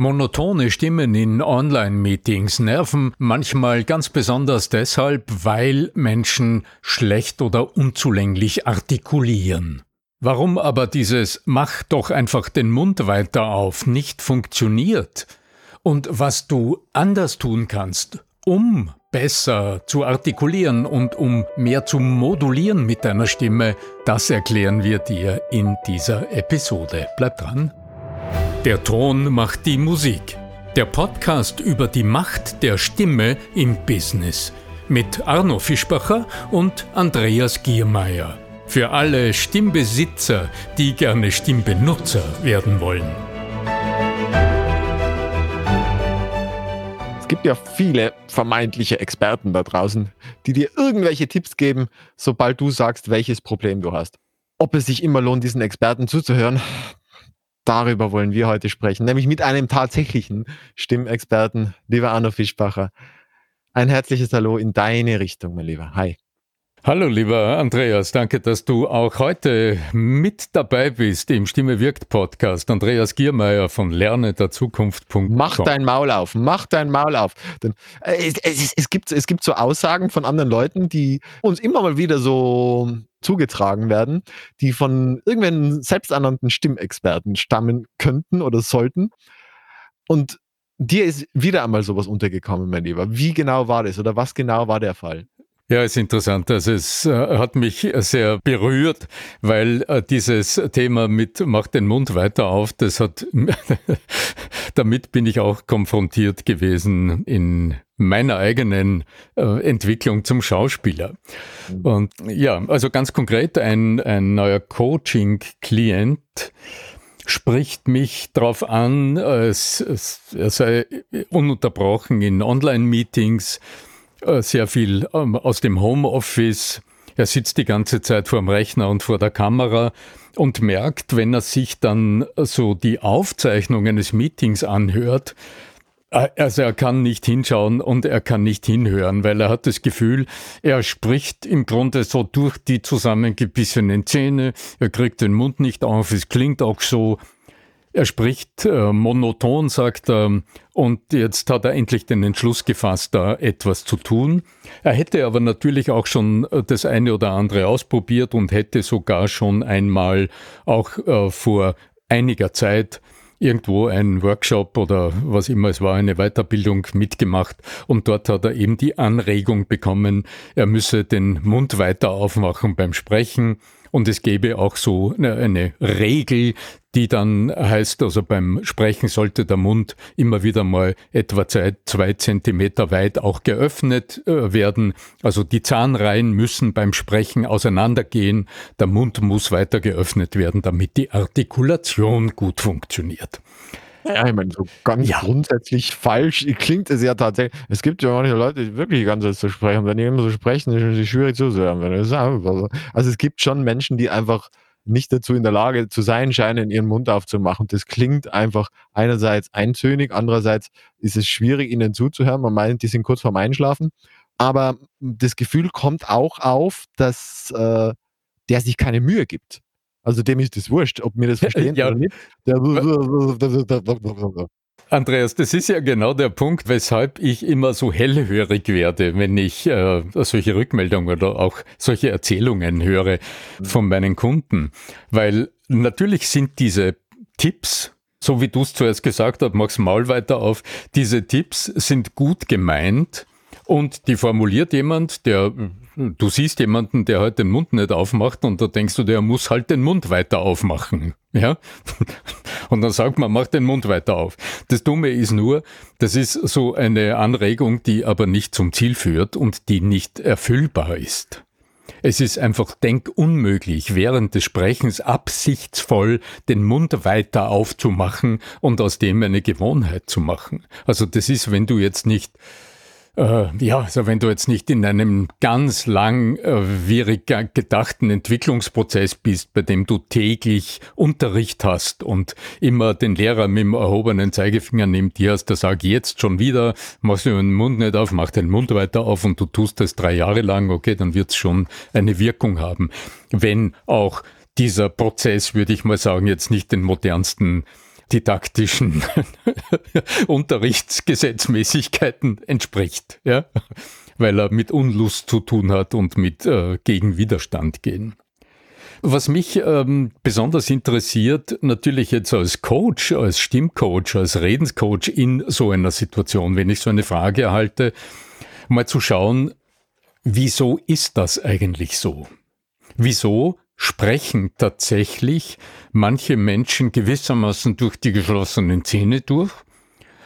Monotone Stimmen in Online-Meetings nerven manchmal ganz besonders deshalb, weil Menschen schlecht oder unzulänglich artikulieren. Warum aber dieses Mach doch einfach den Mund weiter auf nicht funktioniert und was du anders tun kannst, um besser zu artikulieren und um mehr zu modulieren mit deiner Stimme, das erklären wir dir in dieser Episode. Bleib dran. Der Ton macht die Musik. Der Podcast über die Macht der Stimme im Business. Mit Arno Fischbacher und Andreas Giermeier. Für alle Stimmbesitzer, die gerne Stimmbenutzer werden wollen. Es gibt ja viele vermeintliche Experten da draußen, die dir irgendwelche Tipps geben, sobald du sagst, welches Problem du hast. Ob es sich immer lohnt, diesen Experten zuzuhören, darüber wollen wir heute sprechen, nämlich mit einem tatsächlichen Stimmexperten, lieber Arno Fischbacher. Ein herzliches Hallo in deine Richtung, mein Lieber. Hi. Hallo lieber Andreas, danke, dass du auch heute mit dabei bist im Stimme wirkt Podcast. Andreas Giermeier von lerne der Zukunft. Mach dein Maul auf, mach dein Maul auf. Denn, äh, es, es, es, gibt, es gibt so Aussagen von anderen Leuten, die uns immer mal wieder so zugetragen werden, die von irgendwelchen selbsternannten Stimmexperten stammen könnten oder sollten. Und dir ist wieder einmal sowas untergekommen, mein Lieber. Wie genau war das oder was genau war der Fall? Ja, ist interessant. Also es äh, hat mich sehr berührt, weil äh, dieses Thema mit Mach den Mund weiter auf, das hat, damit bin ich auch konfrontiert gewesen in meiner eigenen äh, Entwicklung zum Schauspieler. Und ja, also ganz konkret, ein, ein neuer Coaching-Klient spricht mich darauf an, es, es, er sei ununterbrochen in Online-Meetings, äh, sehr viel ähm, aus dem Homeoffice. Er sitzt die ganze Zeit vor dem Rechner und vor der Kamera und merkt, wenn er sich dann so die Aufzeichnung eines Meetings anhört, äh, also er kann nicht hinschauen und er kann nicht hinhören, weil er hat das Gefühl, er spricht im Grunde so durch die zusammengebissenen Zähne, er kriegt den Mund nicht auf, es klingt auch so, er spricht äh, monoton, sagt er, und jetzt hat er endlich den Entschluss gefasst, da etwas zu tun. Er hätte aber natürlich auch schon äh, das eine oder andere ausprobiert und hätte sogar schon einmal auch äh, vor einiger Zeit irgendwo einen Workshop oder was immer es war, eine Weiterbildung mitgemacht und dort hat er eben die Anregung bekommen, er müsse den Mund weiter aufmachen beim Sprechen und es gäbe auch so eine Regel, die dann heißt, also beim Sprechen sollte der Mund immer wieder mal etwa zwei, zwei Zentimeter weit auch geöffnet äh, werden. Also die Zahnreihen müssen beim Sprechen auseinandergehen. Der Mund muss weiter geöffnet werden, damit die Artikulation gut funktioniert. Ja, ich meine, so ganz ja. grundsätzlich falsch klingt es ja tatsächlich. Es gibt ja manche Leute, die wirklich ganz so sprechen. Wenn die immer so sprechen, ist es schwierig zuzuhören. Also es gibt schon Menschen, die einfach nicht dazu in der Lage zu sein scheinen, ihren Mund aufzumachen. Das klingt einfach einerseits eintönig, andererseits ist es schwierig, ihnen zuzuhören. Man meint, die sind kurz vorm Einschlafen. Aber das Gefühl kommt auch auf, dass äh, der sich keine Mühe gibt. Also dem ist das wurscht, ob mir das verstehen ja. oder nicht. Andreas, das ist ja genau der Punkt, weshalb ich immer so hellhörig werde, wenn ich äh, solche Rückmeldungen oder auch solche Erzählungen höre von meinen Kunden. Weil natürlich sind diese Tipps, so wie du es zuerst gesagt hast, mach's Maul weiter auf, diese Tipps sind gut gemeint und die formuliert jemand, der du siehst jemanden, der halt den Mund nicht aufmacht und da denkst du, der muss halt den Mund weiter aufmachen. Ja? Und dann sagt man, mach den Mund weiter auf. Das Dumme ist nur, das ist so eine Anregung, die aber nicht zum Ziel führt und die nicht erfüllbar ist. Es ist einfach denkunmöglich, während des Sprechens absichtsvoll den Mund weiter aufzumachen und aus dem eine Gewohnheit zu machen. Also das ist, wenn du jetzt nicht äh, ja, also wenn du jetzt nicht in einem ganz langwierig gedachten Entwicklungsprozess bist, bei dem du täglich Unterricht hast und immer den Lehrer mit dem erhobenen Zeigefinger neben dir hast, der sagt jetzt schon wieder, machst du den Mund nicht auf, mach den Mund weiter auf und du tust das drei Jahre lang, okay, dann wird es schon eine Wirkung haben. Wenn auch dieser Prozess, würde ich mal sagen, jetzt nicht den modernsten didaktischen Unterrichtsgesetzmäßigkeiten entspricht, ja? weil er mit Unlust zu tun hat und mit äh, Gegenwiderstand gehen. Was mich ähm, besonders interessiert, natürlich jetzt als Coach, als Stimmcoach, als Redenscoach in so einer Situation, wenn ich so eine Frage erhalte, mal zu schauen, wieso ist das eigentlich so? Wieso sprechen tatsächlich manche Menschen gewissermaßen durch die geschlossenen Zähne durch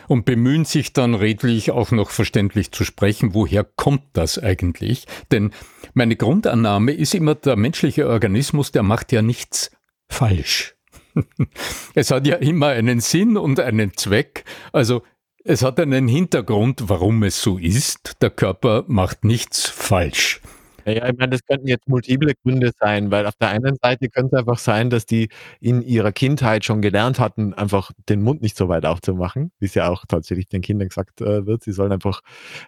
und bemühen sich dann redlich auch noch verständlich zu sprechen. Woher kommt das eigentlich? Denn meine Grundannahme ist immer, der menschliche Organismus, der macht ja nichts falsch. es hat ja immer einen Sinn und einen Zweck. Also es hat einen Hintergrund, warum es so ist. Der Körper macht nichts falsch. Ja, ich meine, das könnten jetzt multiple Gründe sein, weil auf der einen Seite könnte es einfach sein, dass die in ihrer Kindheit schon gelernt hatten, einfach den Mund nicht so weit aufzumachen, wie es ja auch tatsächlich den Kindern gesagt äh, wird. Sie sollen einfach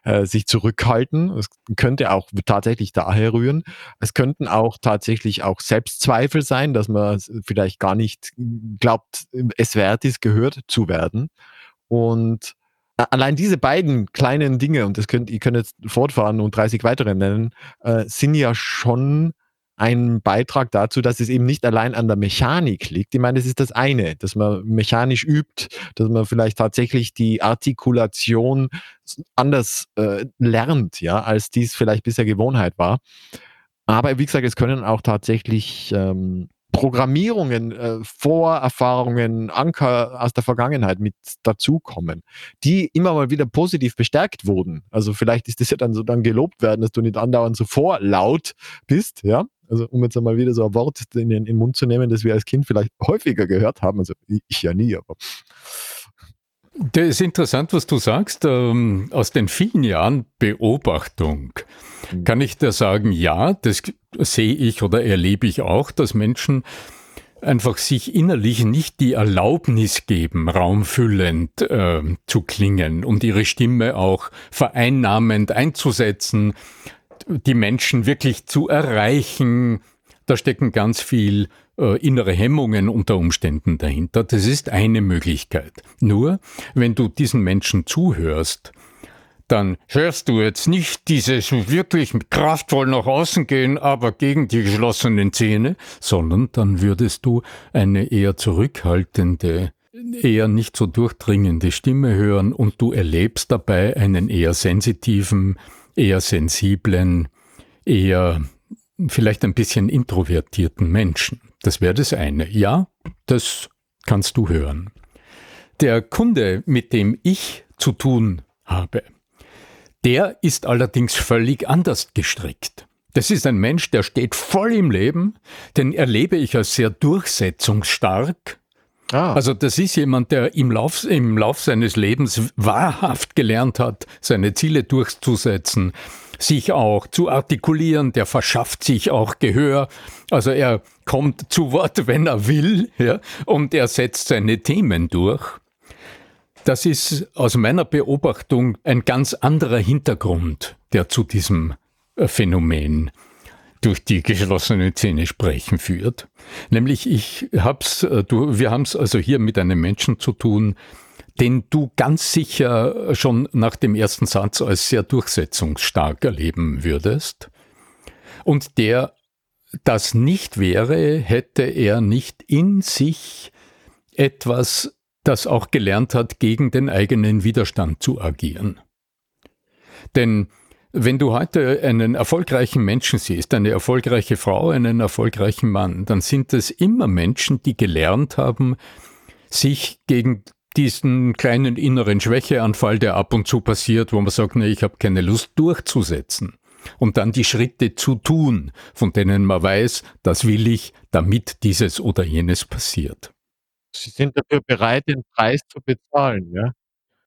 äh, sich zurückhalten. Es könnte auch tatsächlich daher rühren. Es könnten auch tatsächlich auch Selbstzweifel sein, dass man vielleicht gar nicht glaubt, es wert ist, gehört zu werden. Und allein diese beiden kleinen Dinge, und das könnt, ihr könnt jetzt fortfahren und 30 weitere nennen, äh, sind ja schon ein Beitrag dazu, dass es eben nicht allein an der Mechanik liegt. Ich meine, das ist das eine, dass man mechanisch übt, dass man vielleicht tatsächlich die Artikulation anders äh, lernt, ja, als dies vielleicht bisher Gewohnheit war. Aber wie gesagt, es können auch tatsächlich ähm, Programmierungen, äh, Vorerfahrungen, Anker aus der Vergangenheit mit dazukommen, die immer mal wieder positiv bestärkt wurden. Also vielleicht ist das ja dann so dann gelobt werden, dass du nicht andauernd so vorlaut bist, ja. Also um jetzt einmal wieder so ein Wort in den, in den Mund zu nehmen, das wir als Kind vielleicht häufiger gehört haben. Also ich ja nie, aber das ist interessant, was du sagst. Ähm, aus den vielen Jahren Beobachtung mhm. kann ich da sagen, ja, das sehe ich oder erlebe ich auch, dass Menschen einfach sich innerlich nicht die Erlaubnis geben, raumfüllend äh, zu klingen und ihre Stimme auch vereinnahmend einzusetzen, die Menschen wirklich zu erreichen. Da stecken ganz viel äh, innere Hemmungen unter Umständen dahinter. Das ist eine Möglichkeit. Nur, wenn du diesen Menschen zuhörst, dann hörst du jetzt nicht dieses wirklich kraftvoll nach außen gehen, aber gegen die geschlossenen Zähne, sondern dann würdest du eine eher zurückhaltende, eher nicht so durchdringende Stimme hören und du erlebst dabei einen eher sensitiven, eher sensiblen, eher vielleicht ein bisschen introvertierten Menschen. Das wäre das eine. Ja, das kannst du hören. Der Kunde, mit dem ich zu tun habe, der ist allerdings völlig anders gestrickt. Das ist ein Mensch, der steht voll im Leben, den erlebe ich als sehr durchsetzungsstark. Ah. Also das ist jemand, der im Lauf, im Lauf seines Lebens wahrhaft gelernt hat, seine Ziele durchzusetzen, sich auch zu artikulieren, der verschafft sich auch Gehör. Also er kommt zu Wort, wenn er will, ja, und er setzt seine Themen durch. Das ist aus meiner Beobachtung ein ganz anderer Hintergrund, der zu diesem äh, Phänomen durch die geschlossene Zähne sprechen führt. Nämlich ich hab's, äh, wir haben es also hier mit einem Menschen zu tun, den du ganz sicher schon nach dem ersten Satz als sehr durchsetzungsstark erleben würdest und der das nicht wäre, hätte er nicht in sich etwas, das auch gelernt hat, gegen den eigenen Widerstand zu agieren. Denn wenn du heute einen erfolgreichen Menschen siehst, eine erfolgreiche Frau, einen erfolgreichen Mann, dann sind es immer Menschen, die gelernt haben, sich gegen diesen kleinen inneren Schwächeanfall, der ab und zu passiert, wo man sagt, nee, ich habe keine Lust durchzusetzen. Und dann die Schritte zu tun, von denen man weiß, das will ich, damit dieses oder jenes passiert. Sie sind dafür bereit, den Preis zu bezahlen, ja?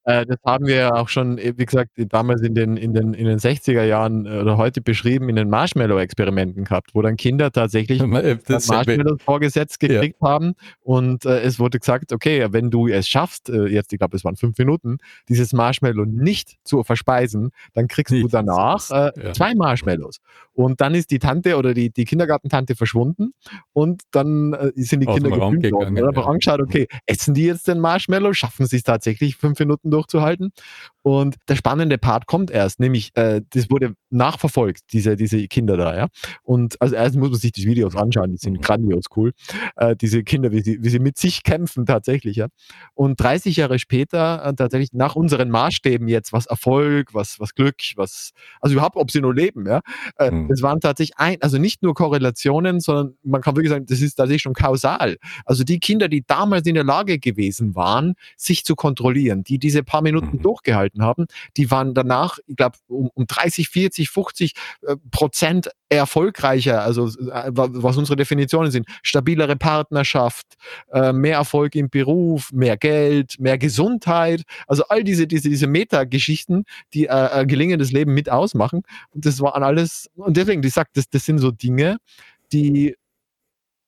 Äh, das haben wir ja auch schon, äh, wie gesagt, damals in den in den in den 60er Jahren äh, oder heute beschrieben in den Marshmallow-Experimenten gehabt, wo dann Kinder tatsächlich Marshmallows vorgesetzt gekriegt ja. haben und äh, es wurde gesagt, okay, wenn du es schaffst, äh, jetzt, ich glaube, es waren fünf Minuten, dieses Marshmallow nicht zu verspeisen, dann kriegst nicht. du danach äh, ja. zwei Marshmallows. Und dann ist die Tante oder die, die Kindergartentante verschwunden und dann sind die Aus Kinder gefilmt worden. Einfach ja. angeschaut, okay, essen die jetzt den Marshmallow? Schaffen sie es tatsächlich fünf Minuten durchzuhalten? Und der spannende Part kommt erst, nämlich äh, das wurde nachverfolgt, diese, diese Kinder da, ja. Und also erst muss man sich die Videos anschauen, die sind mhm. grandios cool. Äh, diese Kinder, wie sie, wie sie mit sich kämpfen tatsächlich, ja. Und 30 Jahre später, äh, tatsächlich nach unseren Maßstäben jetzt, was Erfolg, was, was Glück, was, also überhaupt, ob sie nur leben, ja. Äh, mhm. Das waren tatsächlich ein, also nicht nur Korrelationen, sondern man kann wirklich sagen, das ist tatsächlich schon kausal. Also die Kinder, die damals in der Lage gewesen waren, sich zu kontrollieren, die diese paar Minuten mhm. durchgehalten haben, die waren danach, ich glaube, um, um 30, 40, 50 äh, Prozent erfolgreicher, also äh, was unsere Definitionen sind, stabilere Partnerschaft, äh, mehr Erfolg im Beruf, mehr Geld, mehr Gesundheit, also all diese, diese, diese Metageschichten, die äh, gelingendes Leben mit ausmachen. Und das waren alles, und deswegen, ich sage, das, das sind so Dinge, die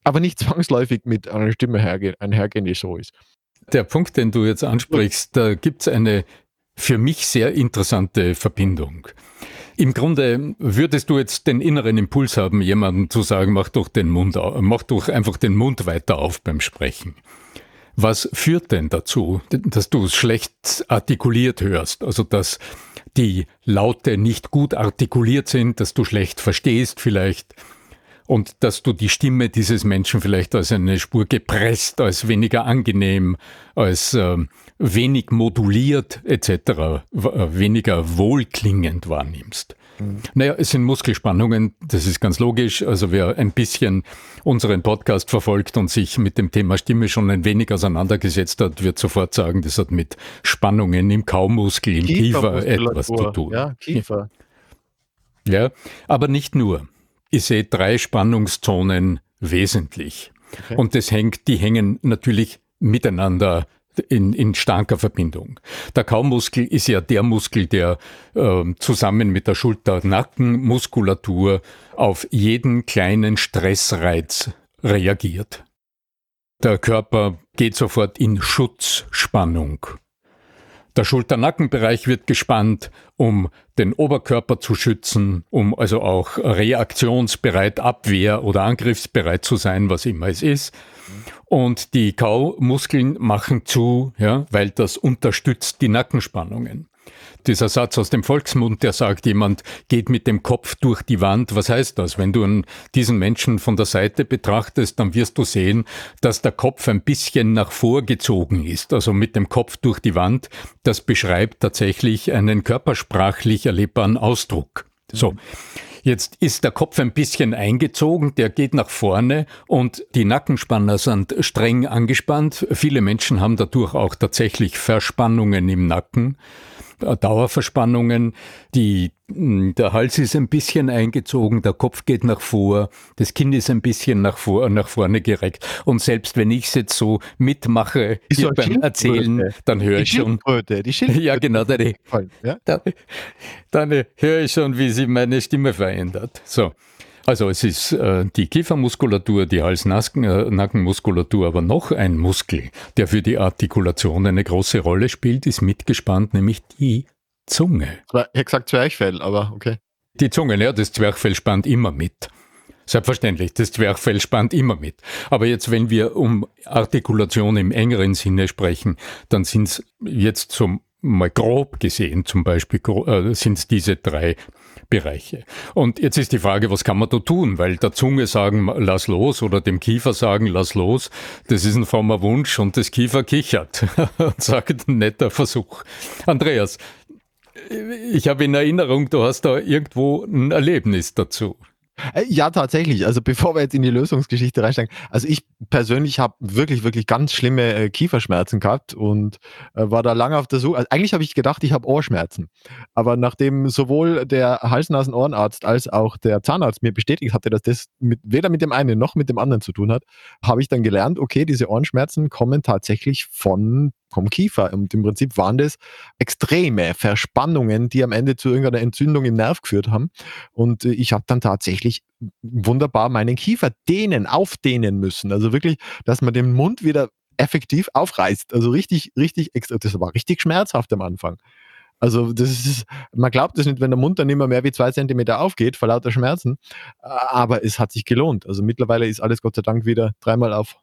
aber nicht zwangsläufig mit einer Stimme hergehen, einhergehen, die so ist. Der Punkt, den du jetzt ansprichst, da gibt es eine für mich sehr interessante Verbindung. Im Grunde würdest du jetzt den inneren Impuls haben, jemandem zu sagen, mach doch den Mund, mach doch einfach den Mund weiter auf beim Sprechen. Was führt denn dazu, dass du es schlecht artikuliert hörst? Also, dass die Laute nicht gut artikuliert sind, dass du schlecht verstehst vielleicht, und dass du die Stimme dieses Menschen vielleicht als eine Spur gepresst, als weniger angenehm, als äh, wenig moduliert etc., äh, weniger wohlklingend wahrnimmst. Mhm. Naja, es sind Muskelspannungen, das ist ganz logisch. Also wer ein bisschen unseren Podcast verfolgt und sich mit dem Thema Stimme schon ein wenig auseinandergesetzt hat, wird sofort sagen, das hat mit Spannungen im Kaumuskel, im Kiefer etwas zu tun. Ja, Kiefer. Ja, aber nicht nur ich sehe drei Spannungszonen wesentlich. Okay. Und das hängt, die hängen natürlich miteinander in, in starker Verbindung. Der Kaumuskel ist ja der Muskel, der äh, zusammen mit der Schulter-Nackenmuskulatur auf jeden kleinen Stressreiz reagiert. Der Körper geht sofort in Schutzspannung. Der Schulter-Nackenbereich wird gespannt, um den Oberkörper zu schützen, um also auch reaktionsbereit, abwehr- oder angriffsbereit zu sein, was immer es ist. Und die Kaumuskeln machen zu, ja, weil das unterstützt die Nackenspannungen dieser Satz aus dem Volksmund, der sagt, jemand geht mit dem Kopf durch die Wand. Was heißt das? Wenn du diesen Menschen von der Seite betrachtest, dann wirst du sehen, dass der Kopf ein bisschen nach vorgezogen ist, also mit dem Kopf durch die Wand. Das beschreibt tatsächlich einen körpersprachlich erlebbaren Ausdruck. So. Jetzt ist der Kopf ein bisschen eingezogen, der geht nach vorne und die Nackenspanner sind streng angespannt. Viele Menschen haben dadurch auch tatsächlich Verspannungen im Nacken. Dauerverspannungen, die, hm, der Hals ist ein bisschen eingezogen, der Kopf geht nach vor, das Kinn ist ein bisschen nach, vor, nach vorne gereckt. Und selbst wenn ich es jetzt so mitmache hier so beim Erzählen, dann höre ich schon. Die Schildkröte. Ja, genau, dann, ja? dann, dann höre ich schon, wie sich meine Stimme verändert. So. Also es ist äh, die Kiefermuskulatur, die Hals-Nackenmuskulatur, aber noch ein Muskel, der für die Artikulation eine große Rolle spielt, ist mitgespannt, nämlich die Zunge. Ich hätte gesagt Zwerchfell, aber okay. Die Zunge, ja, das Zwerchfell spannt immer mit. Selbstverständlich, das Zwerchfell spannt immer mit. Aber jetzt, wenn wir um Artikulation im engeren Sinne sprechen, dann sind es jetzt zum mal grob gesehen zum Beispiel, äh, sind es diese drei Bereiche. Und jetzt ist die Frage, was kann man da tun? Weil der Zunge sagen, lass los oder dem Kiefer sagen, lass los, das ist ein frommer Wunsch und das Kiefer kichert und sagt, netter Versuch. Andreas, ich habe in Erinnerung, du hast da irgendwo ein Erlebnis dazu. Äh, ja, tatsächlich. Also bevor wir jetzt in die Lösungsgeschichte reinsteigen, also ich persönlich habe wirklich, wirklich ganz schlimme äh, Kieferschmerzen gehabt und äh, war da lange auf der Suche. Also eigentlich habe ich gedacht, ich habe Ohrschmerzen. Aber nachdem sowohl der Hals-Nasen-Ohrenarzt als auch der Zahnarzt mir bestätigt hatte, dass das mit, weder mit dem einen noch mit dem anderen zu tun hat, habe ich dann gelernt, okay, diese Ohrenschmerzen kommen tatsächlich von vom Kiefer. Und im Prinzip waren das extreme Verspannungen, die am Ende zu irgendeiner Entzündung im Nerv geführt haben. Und äh, ich habe dann tatsächlich wunderbar meinen Kiefer dehnen, aufdehnen müssen. Also wirklich, dass man den Mund wieder effektiv aufreißt. Also richtig, richtig. Das war richtig schmerzhaft am Anfang. Also das ist, man glaubt es nicht, wenn der Mund dann immer mehr wie zwei Zentimeter aufgeht vor lauter Schmerzen. Aber es hat sich gelohnt. Also mittlerweile ist alles Gott sei Dank wieder dreimal auf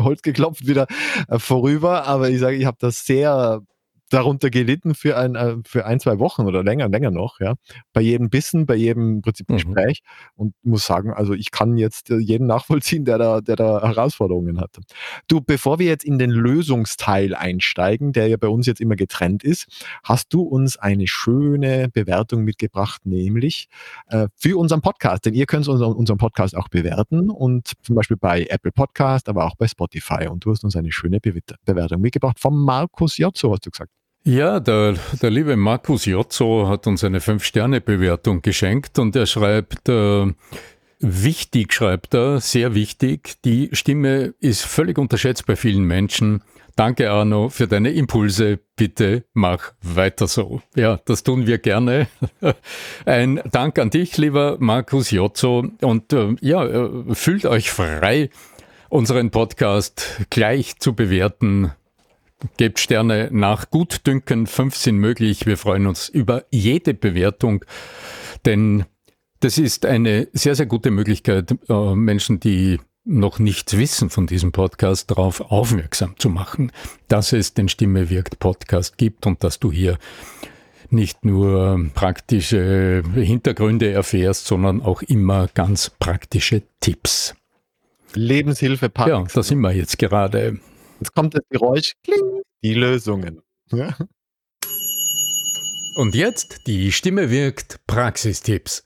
Holz geklopft wieder äh, vorüber. Aber ich sage, ich habe das sehr darunter gelitten für ein, äh, für ein, zwei Wochen oder länger, länger noch, ja. Bei jedem Bissen, bei jedem Prinzip mhm. Gespräch und muss sagen, also ich kann jetzt äh, jeden nachvollziehen, der da, der da Herausforderungen hat. Du, bevor wir jetzt in den Lösungsteil einsteigen, der ja bei uns jetzt immer getrennt ist, hast du uns eine schöne Bewertung mitgebracht, nämlich äh, für unseren Podcast. Denn ihr könnt unseren, unseren Podcast auch bewerten und zum Beispiel bei Apple Podcast, aber auch bei Spotify. Und du hast uns eine schöne Be Bewertung mitgebracht vom Markus Jotzo, hast du gesagt. Ja, der, der liebe Markus Jotzo hat uns eine Fünf-Sterne-Bewertung geschenkt und er schreibt, äh, wichtig schreibt er, sehr wichtig, die Stimme ist völlig unterschätzt bei vielen Menschen. Danke Arno für deine Impulse. Bitte mach weiter so. Ja, das tun wir gerne. Ein Dank an dich, lieber Markus Jotzo. Und äh, ja, äh, fühlt euch frei, unseren Podcast gleich zu bewerten Gebt Sterne nach Gutdünken, fünf sind möglich. Wir freuen uns über jede Bewertung, denn das ist eine sehr, sehr gute Möglichkeit, äh, Menschen, die noch nichts wissen von diesem Podcast, darauf aufmerksam zu machen, dass es den Stimme wirkt Podcast gibt und dass du hier nicht nur praktische Hintergründe erfährst, sondern auch immer ganz praktische Tipps. Lebenshilfe Pakt. Ja, da sind wir jetzt gerade. Jetzt kommt das Geräusch, kling, die Lösungen. Ja. Und jetzt die Stimme wirkt Praxistipps.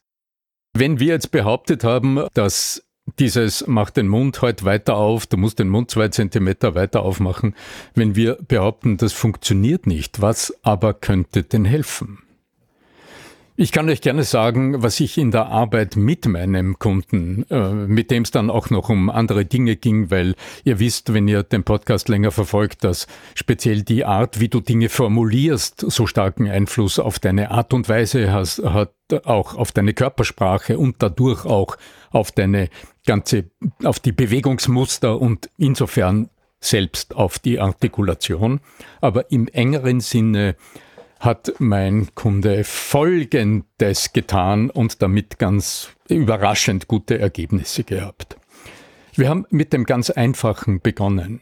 Wenn wir jetzt behauptet haben, dass dieses mach den Mund heute weiter auf, du musst den Mund zwei Zentimeter weiter aufmachen, wenn wir behaupten, das funktioniert nicht, was aber könnte denn helfen? Ich kann euch gerne sagen, was ich in der Arbeit mit meinem Kunden, äh, mit dem es dann auch noch um andere Dinge ging, weil ihr wisst, wenn ihr den Podcast länger verfolgt, dass speziell die Art, wie du Dinge formulierst, so starken Einfluss auf deine Art und Weise hast, hat, auch auf deine Körpersprache und dadurch auch auf deine ganze, auf die Bewegungsmuster und insofern selbst auf die Artikulation. Aber im engeren Sinne hat mein Kunde Folgendes getan und damit ganz überraschend gute Ergebnisse gehabt. Wir haben mit dem ganz Einfachen begonnen.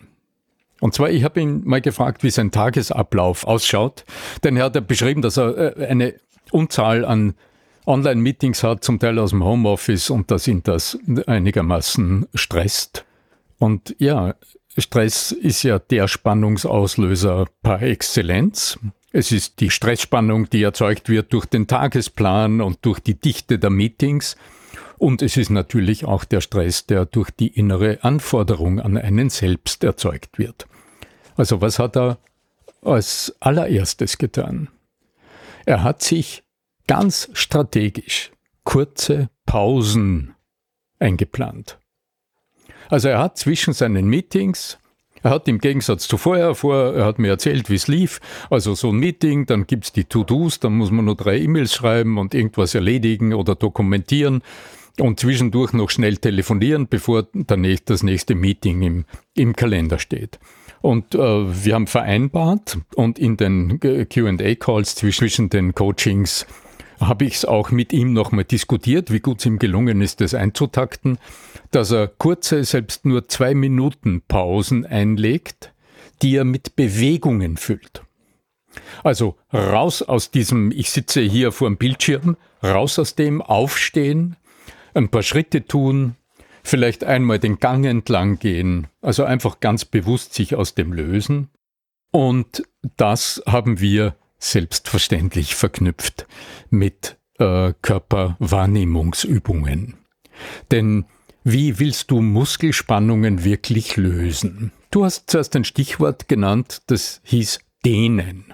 Und zwar, ich habe ihn mal gefragt, wie sein Tagesablauf ausschaut, denn er hat ja beschrieben, dass er äh, eine Unzahl an Online-Meetings hat, zum Teil aus dem Homeoffice und dass ihn das einigermaßen stresst. Und ja, Stress ist ja der Spannungsauslöser par Exzellenz. Es ist die Stressspannung, die erzeugt wird durch den Tagesplan und durch die Dichte der Meetings. Und es ist natürlich auch der Stress, der durch die innere Anforderung an einen selbst erzeugt wird. Also was hat er als allererstes getan? Er hat sich ganz strategisch kurze Pausen eingeplant. Also er hat zwischen seinen Meetings er hat im Gegensatz zu vorher vor, er hat mir erzählt, wie es lief. Also so ein Meeting, dann gibt's die To-Dos, dann muss man nur drei E-Mails schreiben und irgendwas erledigen oder dokumentieren und zwischendurch noch schnell telefonieren, bevor dann das nächste Meeting im, im Kalender steht. Und äh, wir haben vereinbart und in den QA-Calls zwischen den Coachings habe ich es auch mit ihm nochmal diskutiert, wie gut es ihm gelungen ist, das einzutakten, dass er kurze, selbst nur zwei Minuten Pausen einlegt, die er mit Bewegungen füllt. Also raus aus diesem, ich sitze hier vor dem Bildschirm, raus aus dem, aufstehen, ein paar Schritte tun, vielleicht einmal den Gang entlang gehen, also einfach ganz bewusst sich aus dem lösen. Und das haben wir selbstverständlich verknüpft mit äh, Körperwahrnehmungsübungen. Denn wie willst du Muskelspannungen wirklich lösen? Du hast zuerst ein Stichwort genannt, das hieß dehnen.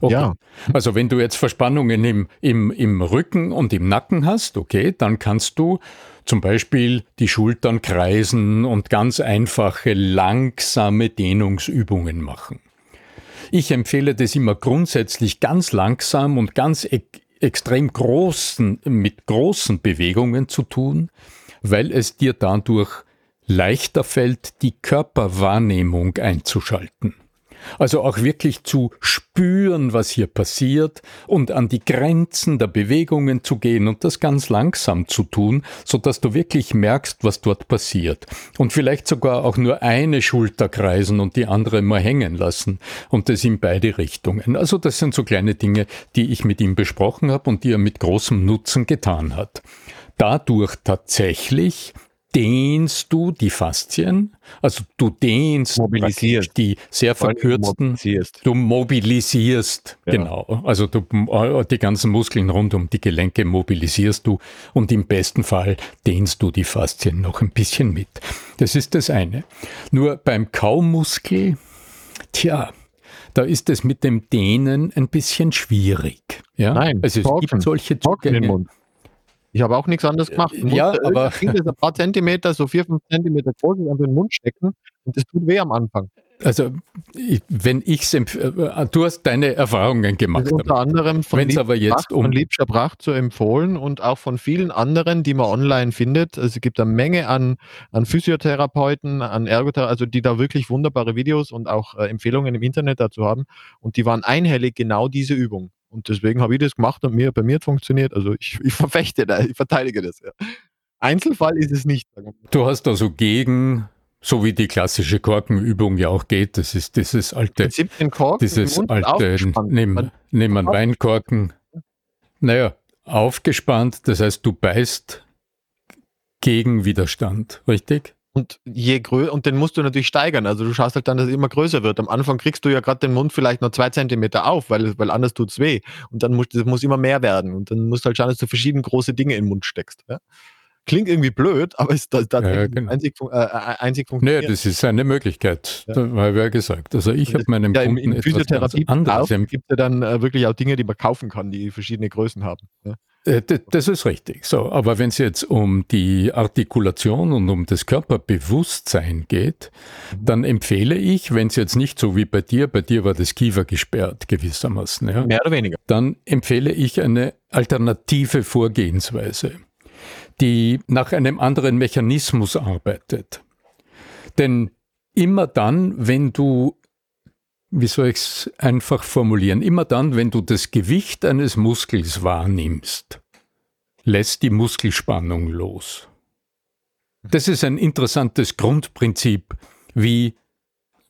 Okay. Ja. Also wenn du jetzt Verspannungen im, im, im Rücken und im Nacken hast, okay, dann kannst du zum Beispiel die Schultern kreisen und ganz einfache, langsame Dehnungsübungen machen. Ich empfehle das immer grundsätzlich ganz langsam und ganz e extrem großen, mit großen Bewegungen zu tun, weil es dir dadurch leichter fällt, die Körperwahrnehmung einzuschalten. Also auch wirklich zu spüren, was hier passiert und an die Grenzen der Bewegungen zu gehen und das ganz langsam zu tun, so dass du wirklich merkst, was dort passiert. Und vielleicht sogar auch nur eine Schulter kreisen und die andere mal hängen lassen und das in beide Richtungen. Also das sind so kleine Dinge, die ich mit ihm besprochen habe und die er mit großem Nutzen getan hat. Dadurch tatsächlich dehnst du die Faszien, also du dehnst mobilisierst. die sehr verkürzten, mobilisierst. du mobilisierst, ja. genau, also du, äh, die ganzen Muskeln rund um die Gelenke mobilisierst du und im besten Fall dehnst du die Faszien noch ein bisschen mit. Das ist das eine. Nur beim Kaumuskel, tja, da ist es mit dem Dehnen ein bisschen schwierig. Ja? Nein, also es talken, gibt solche Zugänge. Ich habe auch nichts anderes gemacht. Du ja, aber ein paar Zentimeter, so vier, fünf Zentimeter groß in den Mund stecken und das tut weh am Anfang. Also, wenn ich es äh, du hast deine Erfahrungen gemacht. Also unter anderem von, Wenn's aber jetzt um von Liebscher Pracht so empfohlen und auch von vielen anderen, die man online findet. Also es gibt eine Menge an, an Physiotherapeuten, an Ergotherapeuten, also die da wirklich wunderbare Videos und auch äh, Empfehlungen im Internet dazu haben. Und die waren einhellig genau diese Übung. Und deswegen habe ich das gemacht und mir, bei mir hat funktioniert. Also ich, ich verfechte da, ich verteidige das. Ja. Einzelfall ist es nicht. Du hast also gegen, so wie die klassische Korkenübung ja auch geht, das ist dieses alte, 17 Korken dieses alte, nimm, nimm einen Weinkorken, naja, aufgespannt, das heißt, du beißt gegen Widerstand, richtig? Und je größer, und den musst du natürlich steigern. Also du schaust halt dann, dass es immer größer wird. Am Anfang kriegst du ja gerade den Mund vielleicht noch zwei Zentimeter auf, weil, weil anders tut's weh. Und dann muss, das muss immer mehr werden. Und dann musst du halt schauen, dass du verschiedene große Dinge in den Mund steckst. Ja? Klingt irgendwie blöd, aber ist das, das ja, genau. einzig, äh, einzig funktioniert. Nee, das ist eine Möglichkeit, ja. habe ja gesagt. Also ich habe meinem ja, Kunden in, in Physiotherapie anderes. gibt es ja dann äh, wirklich auch Dinge, die man kaufen kann, die verschiedene Größen haben. Ja? Äh, das ist richtig. So, aber wenn es jetzt um die Artikulation und um das Körperbewusstsein geht, mhm. dann empfehle ich, wenn es jetzt nicht so wie bei dir, bei dir war das Kiefer gesperrt gewissermaßen, ja, mehr oder weniger, dann empfehle ich eine alternative Vorgehensweise, die nach einem anderen Mechanismus arbeitet. Denn immer dann, wenn du wie soll ich es einfach formulieren, immer dann, wenn du das Gewicht eines Muskels wahrnimmst, lässt die Muskelspannung los. Das ist ein interessantes Grundprinzip, wie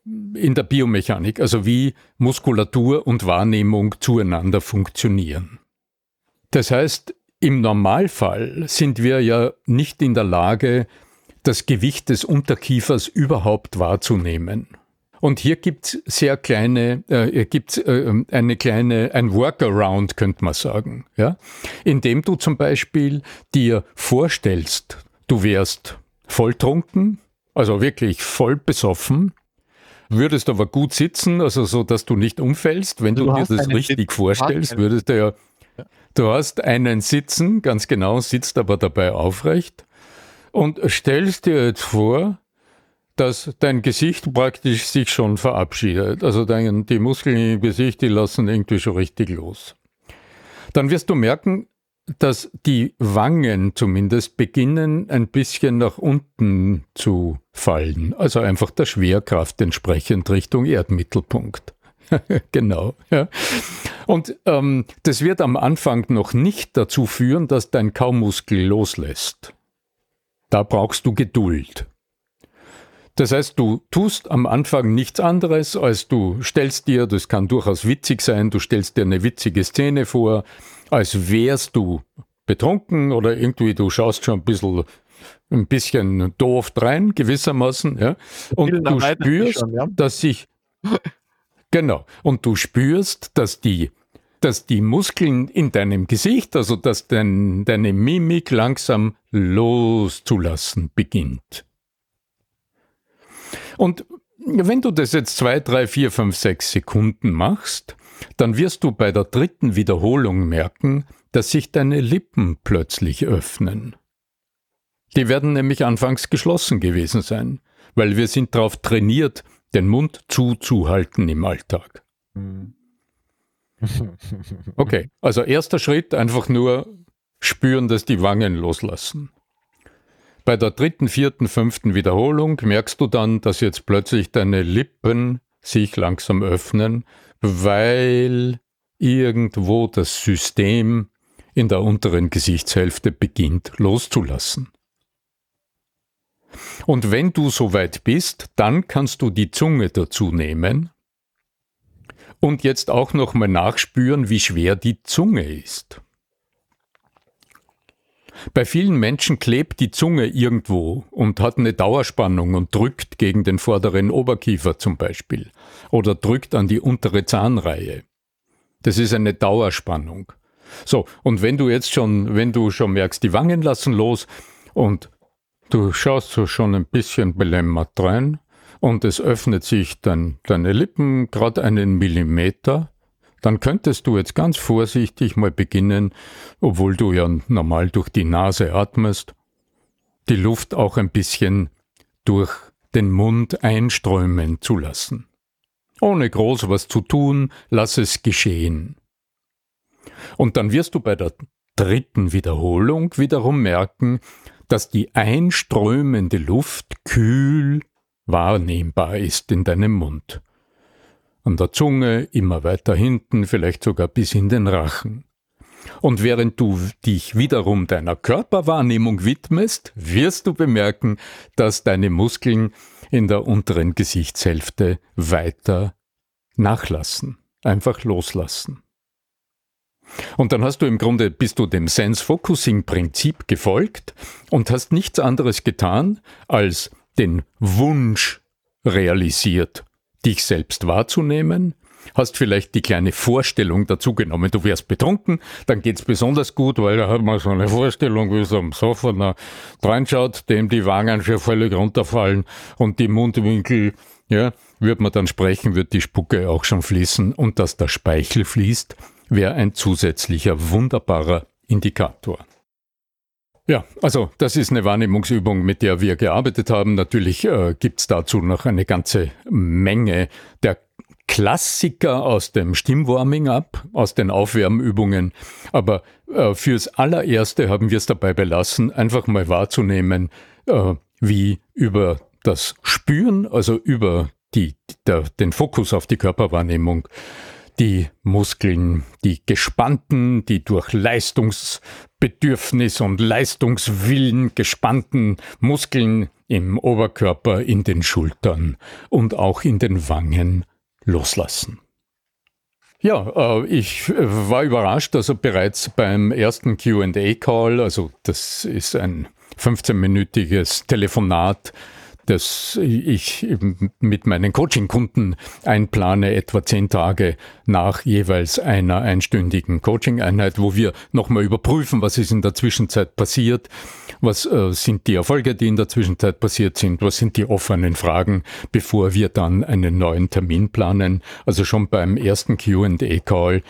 in der Biomechanik, also wie Muskulatur und Wahrnehmung zueinander funktionieren. Das heißt, im Normalfall sind wir ja nicht in der Lage, das Gewicht des Unterkiefers überhaupt wahrzunehmen. Und hier gibt es sehr kleine, äh, gibt's, äh, eine kleine, ein Workaround, könnte man sagen, ja, indem du zum Beispiel dir vorstellst, du wärst volltrunken, also wirklich voll besoffen, würdest aber gut sitzen, also so, dass du nicht umfällst. Wenn du, du dir das richtig vorstellst, würdest du ja, du hast einen Sitzen, ganz genau, sitzt aber dabei aufrecht und stellst dir jetzt vor, dass dein Gesicht praktisch sich schon verabschiedet. Also dein, die Muskeln im Gesicht, die lassen irgendwie schon richtig los. Dann wirst du merken, dass die Wangen zumindest beginnen ein bisschen nach unten zu fallen. Also einfach der Schwerkraft entsprechend Richtung Erdmittelpunkt. genau. Ja. Und ähm, das wird am Anfang noch nicht dazu führen, dass dein Kaumuskel loslässt. Da brauchst du Geduld. Das heißt, du tust am Anfang nichts anderes, als du stellst dir, das kann durchaus witzig sein, du stellst dir eine witzige Szene vor, als wärst du betrunken oder irgendwie du schaust schon ein bisschen, ein bisschen doof rein, gewissermaßen, ja. Und du spürst, schon, ja? dass sich, genau, und du spürst, dass die, dass die Muskeln in deinem Gesicht, also dass dein, deine Mimik langsam loszulassen beginnt. Und wenn du das jetzt zwei, drei, vier, fünf, sechs Sekunden machst, dann wirst du bei der dritten Wiederholung merken, dass sich deine Lippen plötzlich öffnen. Die werden nämlich anfangs geschlossen gewesen sein, weil wir sind darauf trainiert, den Mund zuzuhalten im Alltag. Hm. Okay, also erster Schritt einfach nur spüren, dass die Wangen loslassen. Bei der dritten, vierten, fünften Wiederholung merkst du dann, dass jetzt plötzlich deine Lippen sich langsam öffnen, weil irgendwo das System in der unteren Gesichtshälfte beginnt loszulassen. Und wenn du soweit bist, dann kannst du die Zunge dazu nehmen und jetzt auch nochmal nachspüren, wie schwer die Zunge ist. Bei vielen Menschen klebt die Zunge irgendwo und hat eine Dauerspannung und drückt gegen den vorderen Oberkiefer zum Beispiel oder drückt an die untere Zahnreihe. Das ist eine Dauerspannung. So, und wenn du jetzt schon, wenn du schon merkst, die Wangen lassen los und du schaust so schon ein bisschen belämmert rein und es öffnet sich dann deine Lippen gerade einen Millimeter, dann könntest du jetzt ganz vorsichtig mal beginnen, obwohl du ja normal durch die Nase atmest, die Luft auch ein bisschen durch den Mund einströmen zu lassen. Ohne groß was zu tun, lass es geschehen. Und dann wirst du bei der dritten Wiederholung wiederum merken, dass die einströmende Luft kühl wahrnehmbar ist in deinem Mund. An der Zunge, immer weiter hinten, vielleicht sogar bis in den Rachen. Und während du dich wiederum deiner Körperwahrnehmung widmest, wirst du bemerken, dass deine Muskeln in der unteren Gesichtshälfte weiter nachlassen, einfach loslassen. Und dann hast du im Grunde, bist du dem Sense-Focusing-Prinzip gefolgt und hast nichts anderes getan, als den Wunsch realisiert, dich selbst wahrzunehmen, hast vielleicht die kleine Vorstellung dazu genommen, du wärst betrunken, dann geht's besonders gut, weil da hat man so eine Vorstellung, wie so am Sofa reinschaut, dem die Wangen schon völlig runterfallen und die Mundwinkel, ja, wird man dann sprechen, wird die Spucke auch schon fließen und dass der Speichel fließt, wäre ein zusätzlicher wunderbarer Indikator. Ja, also das ist eine Wahrnehmungsübung, mit der wir gearbeitet haben. Natürlich äh, gibt's dazu noch eine ganze Menge der Klassiker aus dem Stimmwarming-up, aus den Aufwärmübungen. Aber äh, fürs allererste haben wir es dabei belassen, einfach mal wahrzunehmen, äh, wie über das Spüren, also über die, der, den Fokus auf die Körperwahrnehmung, die Muskeln, die gespannten, die durch Leistungsbedürfnis und Leistungswillen gespannten Muskeln im Oberkörper, in den Schultern und auch in den Wangen loslassen. Ja, äh, ich äh, war überrascht, also bereits beim ersten QA-Call, also das ist ein 15-minütiges Telefonat das ich mit meinen Coaching-Kunden einplane, etwa zehn Tage nach jeweils einer einstündigen Coaching-Einheit, wo wir nochmal überprüfen, was ist in der Zwischenzeit passiert, was äh, sind die Erfolge, die in der Zwischenzeit passiert sind, was sind die offenen Fragen, bevor wir dann einen neuen Termin planen. Also schon beim ersten QA-Call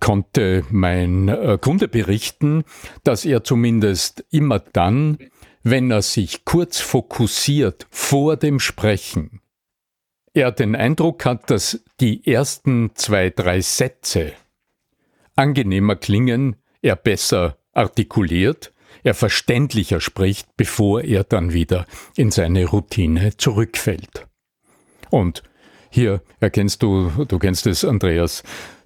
konnte mein äh, Kunde berichten, dass er zumindest immer dann, wenn er sich kurz fokussiert vor dem Sprechen, er den Eindruck hat, dass die ersten zwei, drei Sätze angenehmer klingen, er besser artikuliert, er verständlicher spricht, bevor er dann wieder in seine Routine zurückfällt. Und hier erkennst du, du kennst es, Andreas,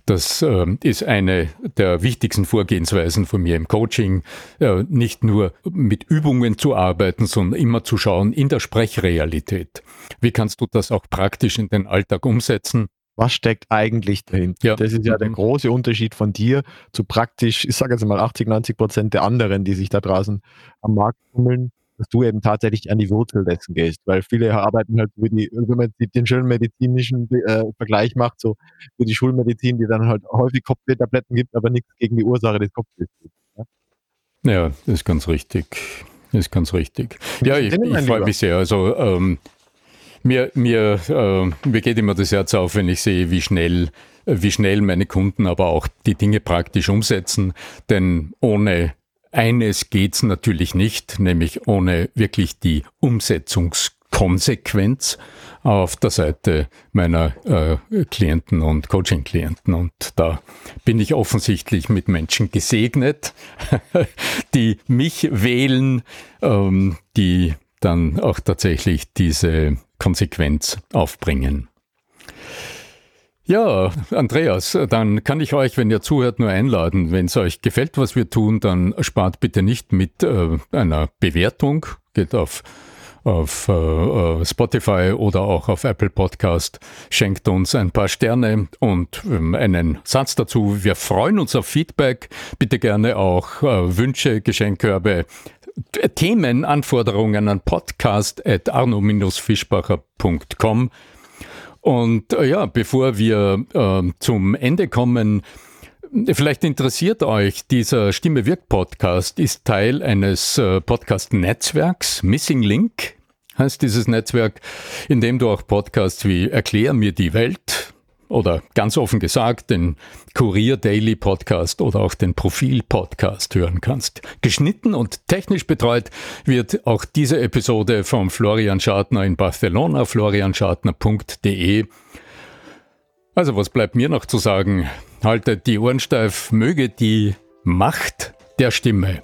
das äh, ist eine der wichtigsten Vorgehensweisen von mir im Coaching, äh, nicht nur mit Übungen zu arbeiten, sondern immer zu schauen in der Sprechrealität. Wie kannst du das auch praktisch in den Alltag umsetzen? Was steckt eigentlich dahinter? Ja. Das ist ja der mhm. große Unterschied von dir zu praktisch, ich sage jetzt mal 80, 90 Prozent der anderen, die sich da draußen am Markt tummeln dass du eben tatsächlich an die Wurzel dessen gehst, weil viele arbeiten halt die, wenn man den schönen medizinischen äh, Vergleich macht, so für die Schulmedizin, die dann halt häufig Kopfwehtabletten gibt, aber nichts gegen die Ursache des Kopfwehs gibt. Ja, ja das ist ganz richtig. Das ist ganz richtig. Ja, ich, ich freue mich sehr. Also ähm, mir, mir, äh, mir geht immer das Herz auf, wenn ich sehe, wie schnell, wie schnell meine Kunden aber auch die Dinge praktisch umsetzen. Denn ohne eines geht's natürlich nicht, nämlich ohne wirklich die Umsetzungskompetenz Konsequenz auf der Seite meiner äh, Klienten und Coaching-Klienten. Und da bin ich offensichtlich mit Menschen gesegnet, die mich wählen, ähm, die dann auch tatsächlich diese Konsequenz aufbringen. Ja, Andreas, dann kann ich euch, wenn ihr zuhört, nur einladen. Wenn es euch gefällt, was wir tun, dann spart bitte nicht mit äh, einer Bewertung. Geht auf auf äh, äh, Spotify oder auch auf Apple Podcast. Schenkt uns ein paar Sterne und ähm, einen Satz dazu. Wir freuen uns auf Feedback. Bitte gerne auch äh, Wünsche, Geschenkkörbe, Themen, Anforderungen an podcast at arno-fischbacher.com. Und äh, ja, bevor wir äh, zum Ende kommen, Vielleicht interessiert euch, dieser Stimme wirkt Podcast ist Teil eines äh, Podcast-Netzwerks, Missing Link heißt dieses Netzwerk, in dem du auch Podcasts wie Erklär mir die Welt oder ganz offen gesagt den Kurier Daily Podcast oder auch den Profil Podcast hören kannst. Geschnitten und technisch betreut wird auch diese Episode vom Florian Schartner in Barcelona, florianschartner.de. Also was bleibt mir noch zu sagen? Haltet die Ohren steif, möge die Macht der Stimme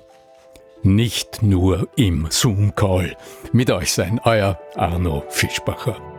nicht nur im Zoom-Call mit euch sein, euer Arno Fischbacher.